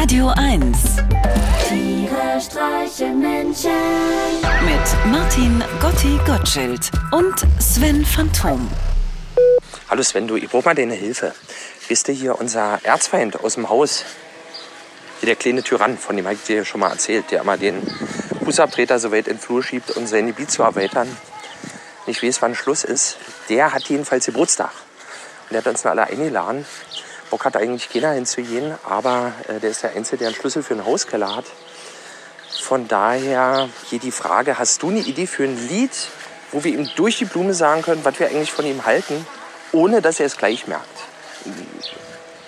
Radio 1 Tiere streichen Menschen. mit Martin Gotti Gottschild und Sven Phantom. Hallo Sven, du, ich brauch mal deine Hilfe. Bist du hier unser Erzfeind aus dem Haus? Hier der kleine Tyrann, von dem habe ich dir schon mal erzählt, der immer den Fußabtreter so weit in den Flur schiebt, um sein Gebiet zu erweitern. Nicht weiß, wann Schluss ist. Der hat jedenfalls Geburtstag. Und der hat uns alle eingeladen. Bock hat eigentlich keiner hinzugehen, aber äh, der ist der Einzige, der einen Schlüssel für einen Hauskeller hat. Von daher hier die Frage, hast du eine Idee für ein Lied, wo wir ihm durch die Blume sagen können, was wir eigentlich von ihm halten, ohne dass er es gleich merkt?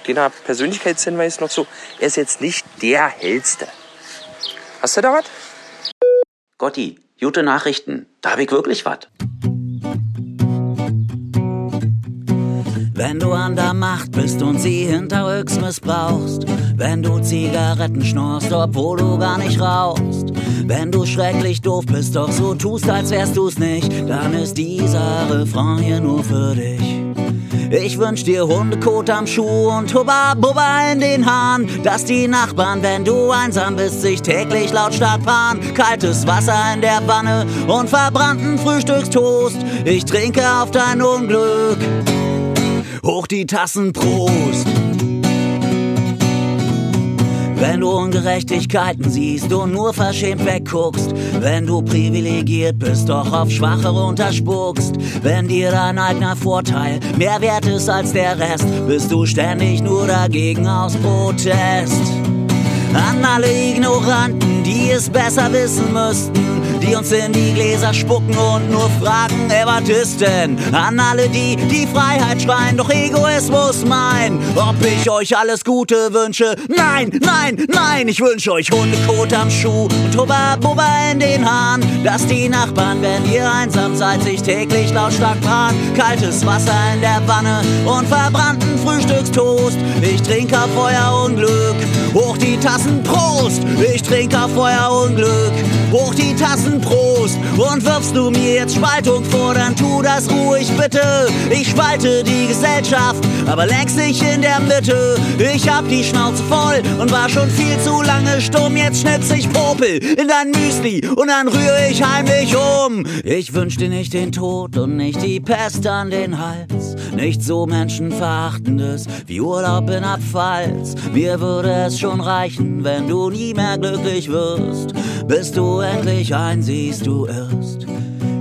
Kleiner Persönlichkeitshinweis noch so, er ist jetzt nicht der Hellste. Hast du da was? Gotti, gute Nachrichten. Da hab ich wirklich was. Wenn du an der Macht bist und sie hinterrücks missbrauchst, wenn du Zigaretten schnorst, obwohl du gar nicht rauchst, wenn du schrecklich doof bist, doch so tust, als wärst du's nicht, dann ist dieser Refrain hier nur für dich. Ich wünsch dir Hundekot am Schuh und Hubba Bubba in den Haaren, dass die Nachbarn, wenn du einsam bist, sich täglich lautstark paaren. Kaltes Wasser in der Wanne und verbrannten Frühstückstoast. Ich trinke auf dein Unglück. Hoch die Tassen, Prost! Wenn du Ungerechtigkeiten siehst und nur verschämt wegguckst, wenn du privilegiert bist, doch auf Schwachere unterspuckst, wenn dir dein eigener Vorteil mehr wert ist als der Rest, bist du ständig nur dagegen aus Protest. An alle Ignoranten, die es besser wissen müssten, die uns in die Gläser spucken und nur fragen, ey, was ist denn? An alle die, die Freiheit schreien, doch Egoismus meinen, ob ich euch alles Gute wünsche? Nein, nein, nein, ich wünsche euch Hundekot am Schuh und Hubba Bubba in den Haaren, dass die Nachbarn, wenn ihr einsam seid, sich täglich lautstark paaren, kaltes Wasser in der Wanne und verbrannten Frühstückstoast. Ich trinke auf euer Unglück, hoch die Tassen, Prost! Ich trinke auf euer Unglück, hoch die Tassen, Prost! Und wirfst du mir jetzt Spaltung vor, dann tu das ruhig bitte. Ich spalte die Gesellschaft, aber längst nicht in der Mitte. Ich hab die Schnauze voll und war schon viel zu lange stumm. Jetzt schnitz ich Popel in dein Müsli und dann rühre ich heimlich um. Ich wünsch dir nicht den Tod und nicht die Pest an den Hals. Nicht so Menschenverachtendes wie Urlaub in Pfalz. Mir würde es schon reichen, wenn du nie mehr glücklich wirst, bis du endlich einsiehst, du irrst.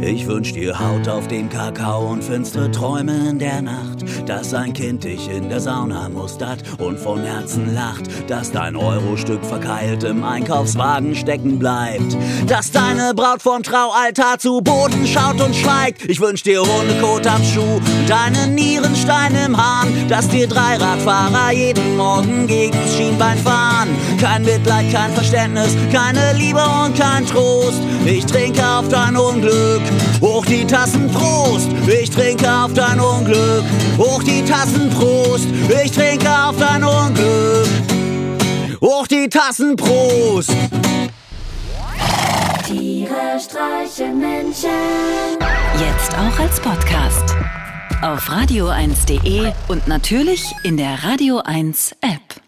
Ich wünsch dir Haut auf den Kakao und finstere Träume in der Nacht, dass ein Kind dich in der Sauna mustert und von Herzen lacht, dass dein Eurostück verkeilt im Einkaufswagen stecken bleibt, dass deine Braut vom Traualtar zu Boden schaut und schweigt. Ich wünsch dir Hundekot am Schuh und einen Nierenstein im Hahn, dass dir drei Radfahrer jeden Morgen gegen's Schienbein fahren. Kein Mitleid, kein Verständnis, keine Liebe und kein Trost. Ich trinke auf dein Unglück. Hoch die Tassen, Prost! Ich trinke auf dein Unglück. Hoch die Tassen, Prost! Ich trinke auf dein Unglück. Hoch die Tassen, Prost! Tiere streichen Menschen. Jetzt auch als Podcast. Auf radio1.de und natürlich in der Radio 1 App.